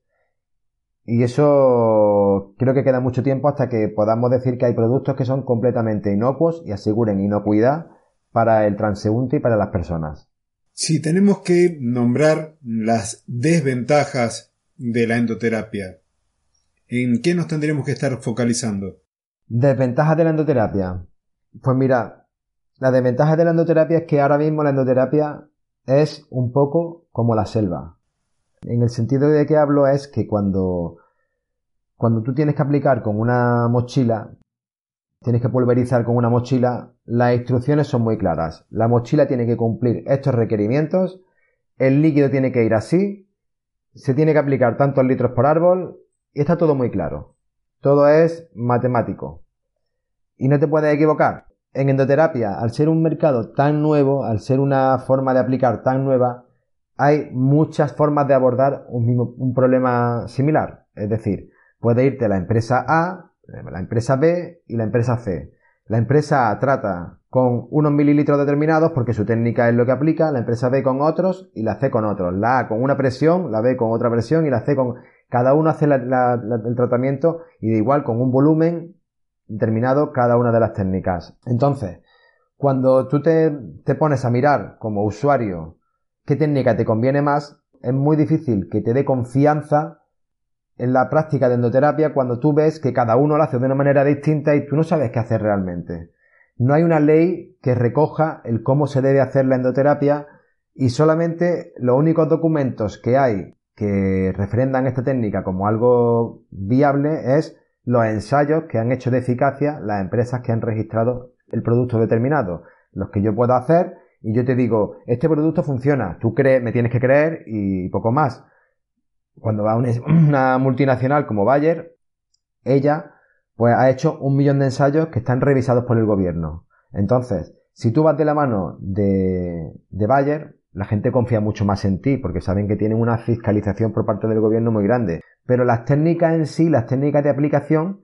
Y eso creo que queda mucho tiempo hasta que podamos decir que hay productos que son completamente inocuos y aseguren inocuidad para el transeúnte y para las personas. Si tenemos que nombrar las desventajas de la endoterapia, ¿en qué nos tendríamos que estar focalizando? Desventajas de la endoterapia. Pues mira, la desventaja de la endoterapia es que ahora mismo la endoterapia es un poco como la selva. En el sentido de que hablo es que cuando, cuando tú tienes que aplicar con una mochila, tienes que pulverizar con una mochila, las instrucciones son muy claras. La mochila tiene que cumplir estos requerimientos, el líquido tiene que ir así, se tiene que aplicar tantos litros por árbol, y está todo muy claro. Todo es matemático. Y no te puedes equivocar en endoterapia, al ser un mercado tan nuevo, al ser una forma de aplicar tan nueva, hay muchas formas de abordar un, mismo, un problema similar. Es decir, puede irte la empresa A, la empresa B y la empresa C. La empresa A trata con unos mililitros determinados porque su técnica es lo que aplica, la empresa B con otros y la C con otros. La A con una presión, la B con otra presión y la C con... Cada uno hace el tratamiento y de igual con un volumen determinado cada una de las técnicas. Entonces, cuando tú te, te pones a mirar como usuario qué técnica te conviene más, es muy difícil que te dé confianza en la práctica de endoterapia cuando tú ves que cada uno lo hace de una manera distinta y tú no sabes qué hacer realmente. No hay una ley que recoja el cómo se debe hacer la endoterapia y solamente los únicos documentos que hay que refrendan esta técnica como algo viable es los ensayos que han hecho de eficacia las empresas que han registrado el producto determinado, los que yo puedo hacer y yo te digo, este producto funciona, tú crees, me tienes que creer y poco más. Cuando va una multinacional como Bayer, ella pues ha hecho un millón de ensayos que están revisados por el gobierno. Entonces, si tú vas de la mano de, de Bayer, la gente confía mucho más en ti porque saben que tienen una fiscalización por parte del gobierno muy grande. Pero las técnicas en sí, las técnicas de aplicación,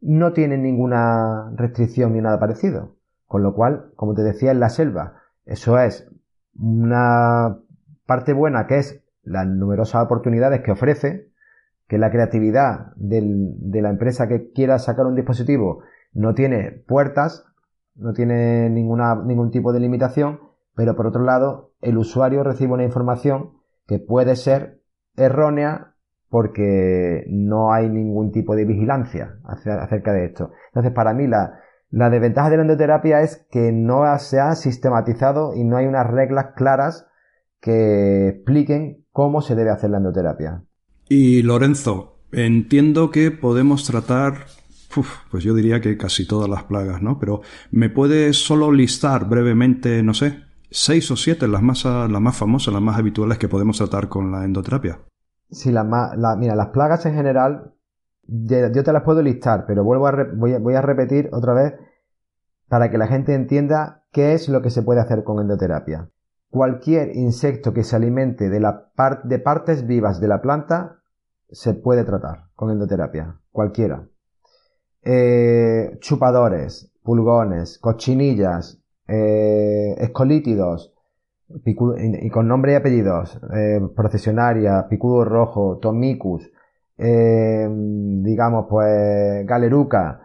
no tienen ninguna restricción ni nada parecido. Con lo cual, como te decía, en la selva, eso es una parte buena que es las numerosas oportunidades que ofrece, que la creatividad de la empresa que quiera sacar un dispositivo no tiene puertas, no tiene ningún tipo de limitación, pero por otro lado, el usuario recibe una información que puede ser errónea porque no hay ningún tipo de vigilancia acerca de esto. Entonces, para mí la, desventaja de la endoterapia es que no se ha sistematizado y no hay unas reglas claras que expliquen cómo se debe hacer la endoterapia. Y Lorenzo, entiendo que podemos tratar, pues yo diría que casi todas las plagas, ¿no? Pero ¿me puedes solo listar brevemente, no sé, seis o siete, las más, las más famosas, las más habituales que podemos tratar con la endoterapia? Sí, la, mira, las plagas en general, yo te las puedo listar, pero vuelvo a, voy, a, repetir otra vez para que la gente entienda qué es lo que se puede hacer con endoterapia. Cualquier insecto que se alimente de, la de partes vivas de la planta se puede tratar con endoterapia. Cualquiera. Eh, chupadores, pulgones, cochinillas, eh, escolítidos, y con nombre y apellidos, eh, procesionaria, picudo rojo, tomicus, eh, digamos, pues, galeruca,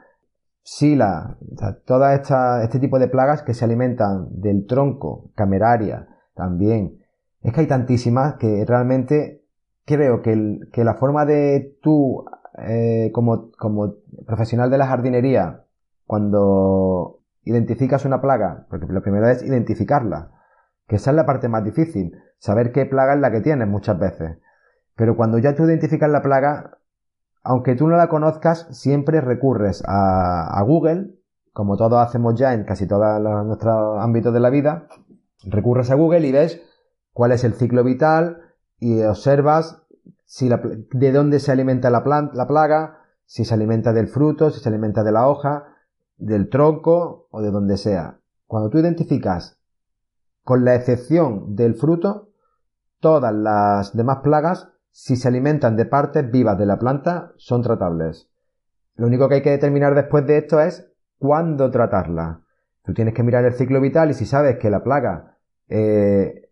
sila, o esta, este tipo de plagas que se alimentan del tronco, cameraria, también. Es que hay tantísimas que realmente creo que, que la forma de tú, eh, como, como profesional de la jardinería, cuando identificas una plaga, porque lo primero es identificarla, que esa es la parte más difícil, saber qué plaga es la que tienes muchas veces. Pero cuando ya tú identificas la plaga, aunque tú no la conozcas, siempre recurres a, Google, como todos hacemos ya en casi todos nuestros ámbitos de la vida, recurres a Google y ves cuál es el ciclo vital y observas si de dónde se alimenta la, la plaga, si se alimenta del fruto, si se alimenta de la hoja, del tronco o de donde sea. Cuando tú identificas, con la excepción del fruto, todas las demás plagas, si se alimentan de partes vivas de la planta, son tratables. Lo único que hay que determinar después de esto es cuándo tratarla. Tú tienes que mirar el ciclo vital y si sabes que la plaga, eh,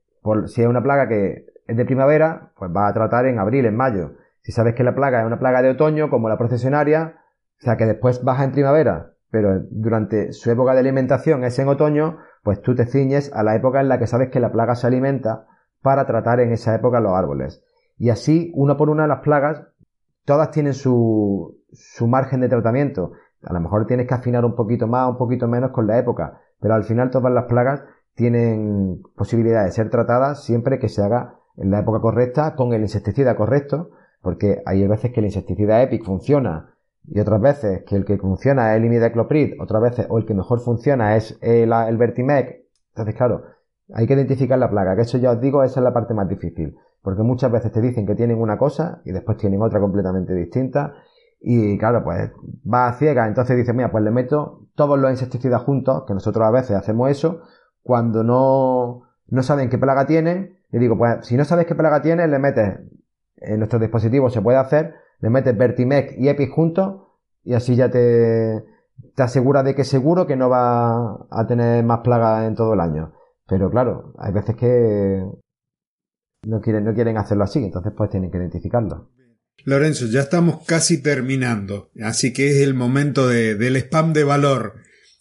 si es una plaga que es de primavera, pues va a tratar en abril, en mayo. Si sabes que la plaga es una plaga de otoño, como la procesionaria, o sea que después baja en primavera, pero durante su época de alimentación es en otoño, pues tú te ciñes a la época en la que sabes que la plaga se alimenta para tratar en esa época los árboles. Y así, uno por una, las plagas, todas tienen su, su margen de tratamiento. A lo mejor tienes que afinar un poquito más, un poquito menos con la época, pero al final todas las plagas tienen posibilidad de ser tratadas siempre que se haga en la época correcta con el insecticida correcto, porque hay veces que el insecticida EPIC funciona y otras veces que el que funciona es el imidacloprid, otras veces o el que mejor funciona es el, el Vertimec. Entonces, claro, hay que identificar la plaga, que eso ya os digo, esa es la parte más difícil, porque muchas veces te dicen que tienen una cosa y después tienen otra completamente distinta y claro, pues va a ciega, entonces dice, mira, pues le meto todos los insecticidas juntos, que nosotros a veces hacemos eso, cuando no, no saben qué plaga tienen, le digo, pues si no sabes qué plaga tiene, le metes, en nuestro dispositivo se puede hacer, le metes Vertimec y Epic juntos y así ya te, te asegura de que seguro que no va a tener más plagas en todo el año. Pero claro, hay veces que no quieren, no quieren hacerlo así, entonces pues tienen que identificarlo. Lorenzo, ya estamos casi terminando, así que es el momento de, del spam de valor,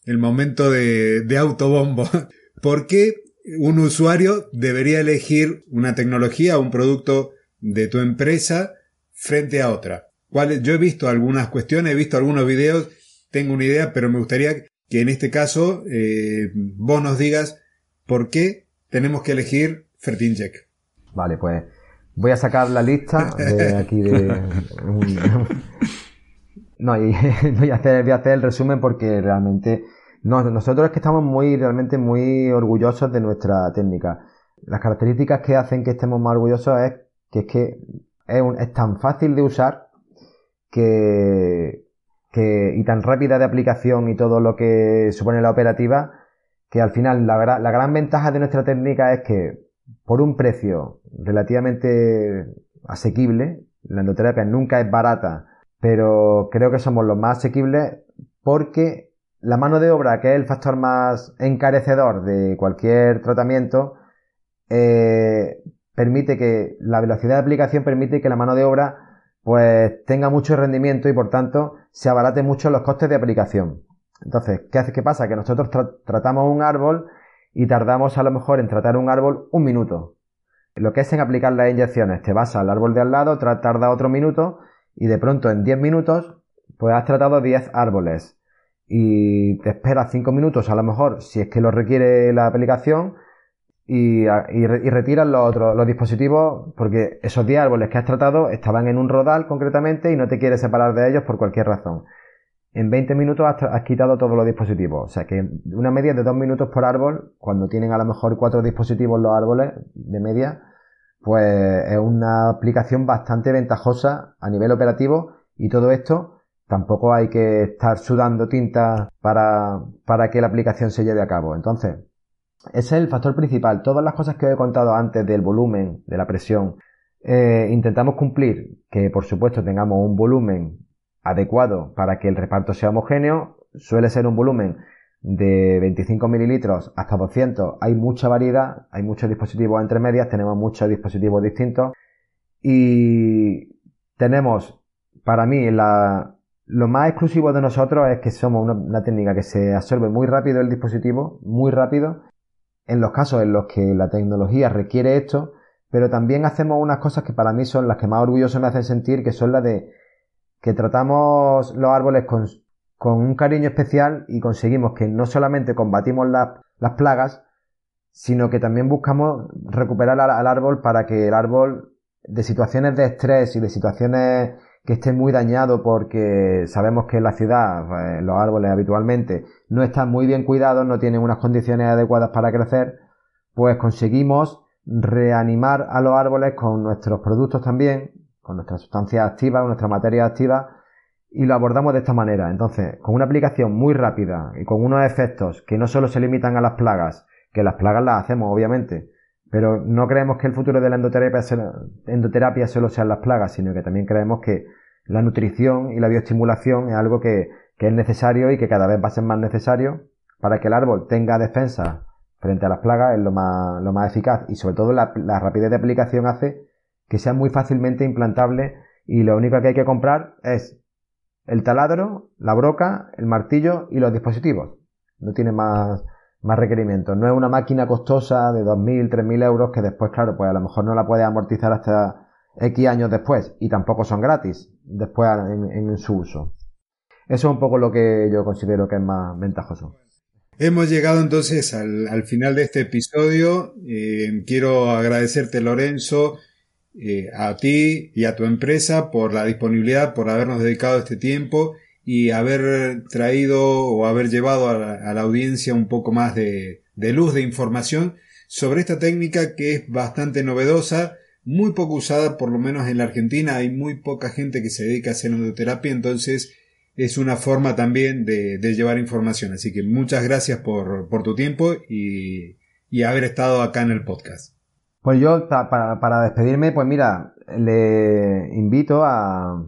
el momento de, de autobombo. ¿Por qué un usuario debería elegir una tecnología o un producto de tu empresa frente a otra. Yo he visto algunas cuestiones, he visto algunos videos, tengo una idea, pero me gustaría que en este caso eh, vos nos digas por qué tenemos que elegir Fertincheck. Vale, pues voy a sacar la lista de aquí de... no, y voy a, hacer, voy a hacer el resumen porque realmente no, nosotros es que estamos muy, realmente muy orgullosos de nuestra técnica. Las características que hacen que estemos más orgullosos es que es que es, tan fácil de usar que, y tan rápida de aplicación y todo lo que supone la operativa, que al final la, la gran ventaja de nuestra técnica es que por un precio relativamente asequible, la endoterapia nunca es barata, pero creo que somos los más asequibles porque la mano de obra, que es el factor más encarecedor de cualquier tratamiento, eh, permite que la velocidad de aplicación permite que la mano de obra pues tenga mucho rendimiento y por tanto se abarate mucho los costes de aplicación. Entonces, ¿qué hace? ¿Qué pasa? Que nosotros tratamos un árbol y tardamos a lo mejor en tratar un árbol un minuto. Lo que es en aplicar las inyecciones, te vas al árbol de al lado, tarda otro minuto y de pronto en 10 minutos pues has tratado 10 árboles y te esperas 5 minutos a lo mejor si es que lo requiere la aplicación y, y, retiras los otros los dispositivos porque esos 10 árboles que has tratado estaban en un rodal concretamente y no te quieres separar de ellos por cualquier razón. En 20 minutos has, quitado todos los dispositivos. O sea que una media de 2 minutos por árbol, cuando tienen a lo mejor 4 dispositivos los árboles de media, pues es una aplicación bastante ventajosa a nivel operativo y todo esto Tampoco hay que estar sudando tinta para, para que la aplicación se lleve a cabo. Entonces, ese es el factor principal. Todas las cosas que he contado antes del volumen, de la presión, eh, intentamos cumplir que, por supuesto, tengamos un volumen adecuado para que el reparto sea homogéneo. Suele ser un volumen de 25 mililitros hasta 200. Hay mucha variedad, hay muchos dispositivos entre medias, tenemos muchos dispositivos distintos y tenemos, para mí, lo más exclusivo de nosotros es que somos una, técnica que se absorbe muy rápido el dispositivo, muy rápido. En los casos en los que la tecnología requiere esto, pero también hacemos unas cosas que para mí son las que más orgulloso me hacen sentir, que son las de que tratamos los árboles con, con un cariño especial y conseguimos que no solamente combatimos las plagas, sino que también buscamos recuperar al, árbol para que el árbol de situaciones de estrés y de situaciones que esté muy dañado porque sabemos que en la ciudad pues, los árboles habitualmente no están muy bien cuidados, no tienen unas condiciones adecuadas para crecer, pues conseguimos reanimar a los árboles con nuestros productos también, con nuestras sustancias activas, nuestra materia activa, y lo abordamos de esta manera. Entonces, con una aplicación muy rápida y con unos efectos que no solo se limitan a las plagas, que las plagas las hacemos, obviamente, pero no creemos que el futuro de la endoterapia, solo sean las plagas, sino que también creemos que la nutrición y la bioestimulación es algo que, que es necesario y que cada vez va a ser más necesario para que el árbol tenga defensa frente a las plagas, es lo más, lo más eficaz y sobre todo la, la rapidez de aplicación hace que sea muy fácilmente implantable y lo único que hay que comprar es el taladro, la broca, el martillo y los dispositivos. No tiene más, más requerimientos. No es una máquina costosa de 2.000, 3.000 euros que después, claro, pues a lo mejor no la puedes amortizar hasta X años después y tampoco son gratis después en, su uso. Eso es un poco lo que yo considero que es más ventajoso. Hemos llegado entonces al, final de este episodio. Eh, quiero agradecerte, Lorenzo, eh, a ti y a tu empresa por la disponibilidad, por habernos dedicado este tiempo y haber traído o haber llevado a la, audiencia un poco más de, luz, de información sobre esta técnica que es bastante novedosa, muy poco usada, por lo menos en la Argentina, hay muy poca gente que se dedica a hacer endoterapia, entonces es una forma también de, llevar información. Así que muchas gracias por, tu tiempo y, y haber estado acá en el podcast. Pues yo, para, despedirme, pues mira, le invito a,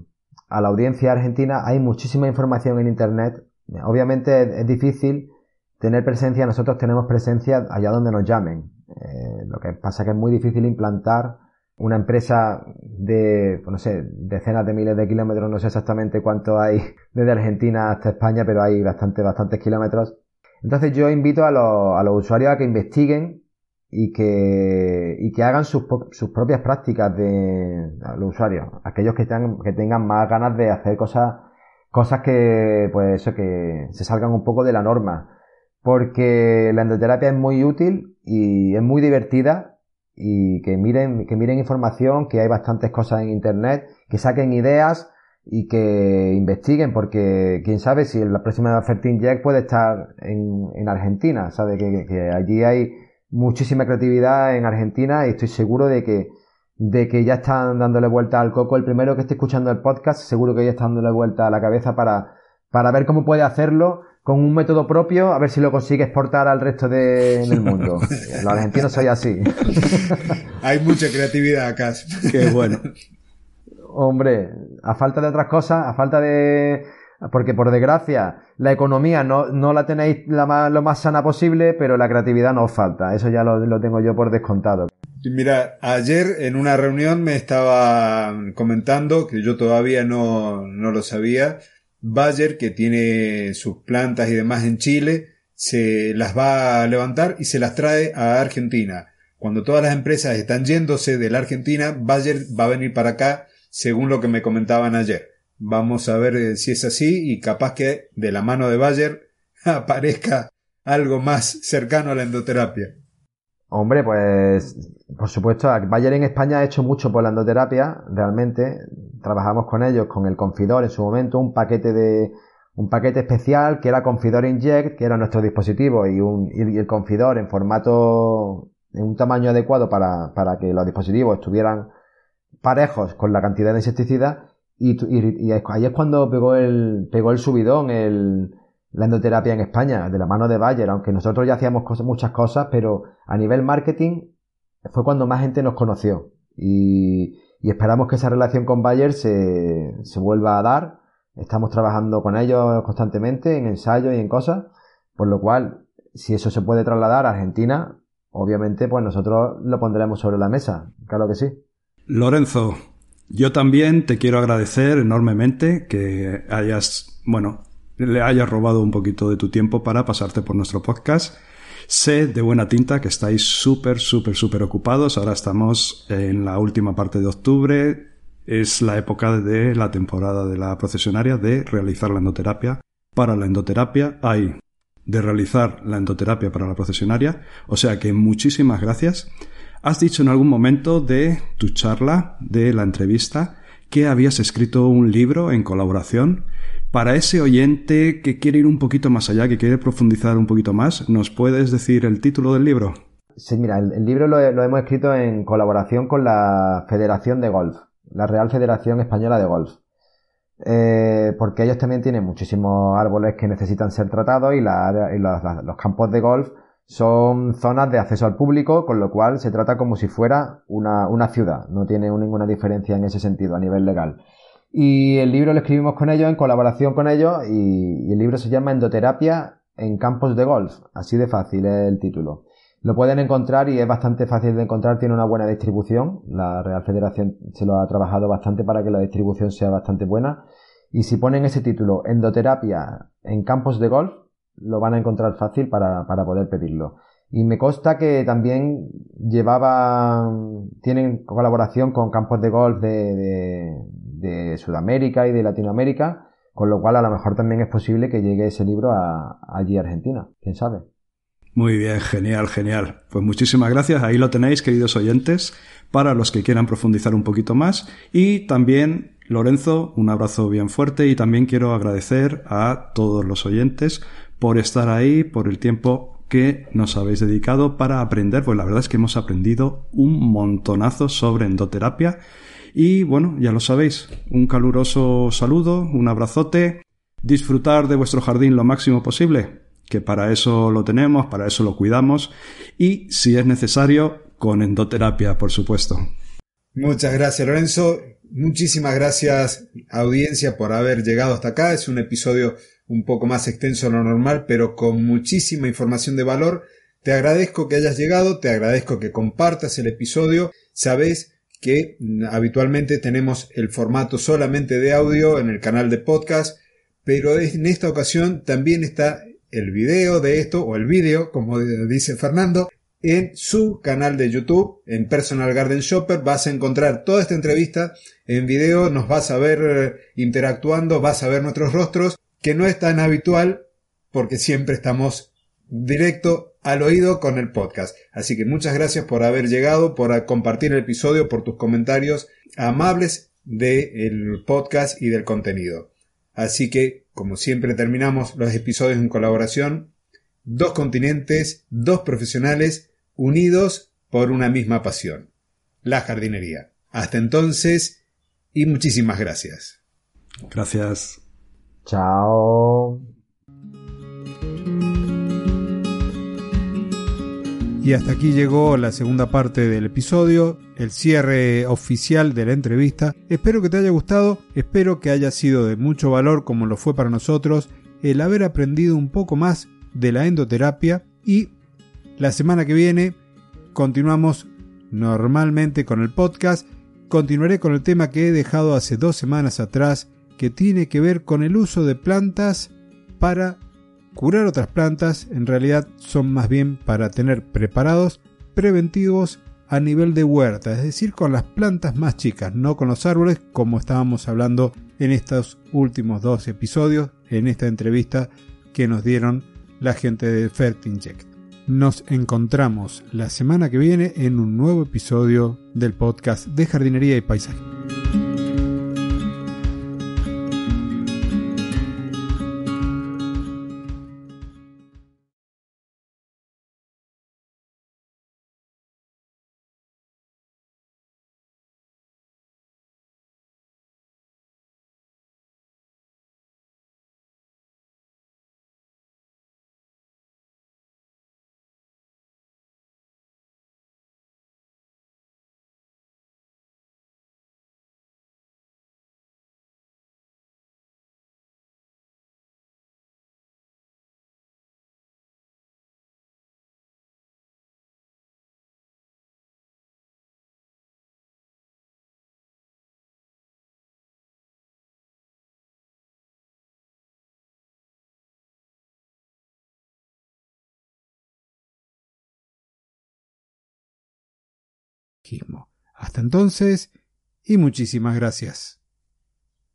a, la audiencia argentina. Hay muchísima información en Internet. Obviamente es, difícil tener presencia. Nosotros tenemos presencia allá donde nos llamen. Eh, lo que pasa es que es muy difícil implantar una empresa de, pues no sé, decenas de miles de kilómetros. No sé exactamente cuánto hay desde Argentina hasta España, pero hay bastante, bastantes kilómetros. Entonces yo invito a los, a los usuarios a que investiguen y que, y que hagan sus, sus propias prácticas de los usuarios, aquellos que tengan, que tengan más ganas de hacer cosas, cosas que, pues eso, que se salgan un poco de la norma. Porque la endoterapia es muy útil y es muy divertida y que miren, que miren información, que hay bastantes cosas en internet, que saquen ideas y que investiguen, porque quién sabe si la próxima Fertin Jack puede estar en, en Argentina, sabe que, que allí hay muchísima creatividad en Argentina y estoy seguro de que, de que ya están dándole vuelta al coco. El primero que esté escuchando el podcast, seguro que ya está dándole vuelta a la cabeza para, para ver cómo puede hacerlo con un método propio, a ver si lo consigue exportar al resto del mundo. Los argentinos soy así. Hay mucha creatividad acá. Qué bueno. Hombre, a falta de otras cosas, a falta de porque por desgracia la economía no, no la tenéis la más, lo más sana posible, pero la creatividad no os falta. Eso ya lo, tengo yo por descontado. Mira, ayer en una reunión me estaba comentando, que yo todavía no, no lo sabía, Bayer, que tiene sus plantas y demás en Chile, se las va a levantar y se las trae a Argentina. Cuando todas las empresas están yéndose de la Argentina, Bayer va a venir para acá, según lo que me comentaban ayer. Vamos a ver eh, si es así y capaz que de la mano de Bayer aparezca algo más cercano a la endoterapia. Hombre, pues por supuesto, Bayer en España ha hecho mucho por la endoterapia, realmente. Trabajamos con ellos, con el Confidor en su momento, un paquete de un paquete especial que era Confidor Inject, que era nuestro dispositivo, y, un, y el Confidor en formato, en un tamaño adecuado para, para que los dispositivos estuvieran parejos con la cantidad de insecticida y, y, ahí es cuando pegó el, pegó el subidón el, la endoterapia en España, de la mano de Bayer, aunque nosotros ya hacíamos muchas cosas, pero a nivel marketing fue cuando más gente nos conoció. Y, y esperamos que esa relación con Bayer se, se vuelva a dar. Estamos trabajando con ellos constantemente en ensayos y en cosas, por lo cual, si eso se puede trasladar a Argentina, obviamente, pues nosotros lo pondremos sobre la mesa. Claro que sí. Lorenzo, yo también te quiero agradecer enormemente que hayas, bueno, le hayas robado un poquito de tu tiempo para pasarte por nuestro podcast. Sé de buena tinta que estáis súper, súper, súper ocupados. Ahora estamos en la última parte de octubre. Es la época de la temporada de la procesionaria de realizar la endoterapia. Para la endoterapia hay de realizar la endoterapia para la procesionaria. O sea que muchísimas gracias. Has dicho en algún momento de tu charla, de la entrevista, que habías escrito un libro en colaboración. Para ese oyente que quiere ir un poquito más allá, que quiere profundizar un poquito más, ¿nos puedes decir el título del libro? Sí, mira, el, libro lo, hemos escrito en colaboración con la Federación de Golf, la Real Federación Española de Golf. Eh, porque ellos también tienen muchísimos árboles que necesitan ser tratados y, los campos de golf son zonas de acceso al público, con lo cual se trata como si fuera una, ciudad, no tiene ninguna diferencia en ese sentido a nivel legal. Y el libro lo escribimos con ellos, en colaboración con ellos, y, el libro se llama Endoterapia en campos de golf, así de fácil es el título. Lo pueden encontrar y es bastante fácil de encontrar, tiene una buena distribución. La Real Federación se lo ha trabajado bastante para que la distribución sea bastante buena. Y si ponen ese título, Endoterapia en campos de golf, lo van a encontrar fácil para, poder pedirlo. Y me consta que también llevaban, tienen colaboración con campos de golf de, de, Sudamérica y de Latinoamérica, con lo cual a lo mejor también es posible que llegue ese libro a, allí a Argentina, quién sabe. Muy bien, genial, genial. Pues muchísimas gracias. Ahí lo tenéis, queridos oyentes, para los que quieran profundizar un poquito más. Y también, Lorenzo, un abrazo bien fuerte y también quiero agradecer a todos los oyentes por estar ahí, por el tiempo que nos habéis dedicado para aprender, pues la verdad es que hemos aprendido un montonazo sobre endoterapia. Y bueno, ya lo sabéis, un caluroso saludo, un abrazote, disfrutar de vuestro jardín lo máximo posible, que para eso lo tenemos, para eso lo cuidamos, y si es necesario, con endoterapia, por supuesto. Muchas gracias, Lorenzo. Muchísimas gracias, audiencia, por haber llegado hasta acá. Es un episodio un poco más extenso de lo normal, pero con muchísima información de valor. Te agradezco que hayas llegado, te agradezco que compartas el episodio. Sabes que habitualmente tenemos el formato solamente de audio en el canal de podcast, pero en esta ocasión también está el video de esto, o el vídeo, como dice Fernando, en su canal de YouTube, en Personal Garden Shopper. Vas a encontrar toda esta entrevista en video, nos vas a ver eh, interactuando, vas a ver nuestros rostros que no es tan habitual porque siempre estamos directo al oído con el podcast. Así que muchas gracias por haber llegado, por compartir el episodio, por tus comentarios amables del podcast y del contenido. Así que, como siempre terminamos los episodios en colaboración, dos continentes, dos profesionales unidos por una misma pasión, la jardinería. Hasta entonces y muchísimas gracias. Gracias. Chao. Y hasta aquí llegó la segunda parte del episodio, el cierre oficial de la entrevista. Espero que te haya gustado, espero que haya sido de mucho valor como lo fue para nosotros el haber aprendido un poco más de la endoterapia y la semana que viene continuamos normalmente con el podcast. Continuaré con el tema que he dejado hace dos semanas atrás que tiene que ver con el uso de plantas para curar otras plantas, en realidad son más bien para tener preparados preventivos a nivel de huerta, es decir, con las plantas más chicas, no con los árboles, como estábamos hablando en estos últimos dos episodios, en esta entrevista que nos dieron la gente de Fertinject. Nos encontramos la semana que viene en un nuevo episodio del podcast de jardinería y paisaje. Hasta entonces, y muchísimas gracias.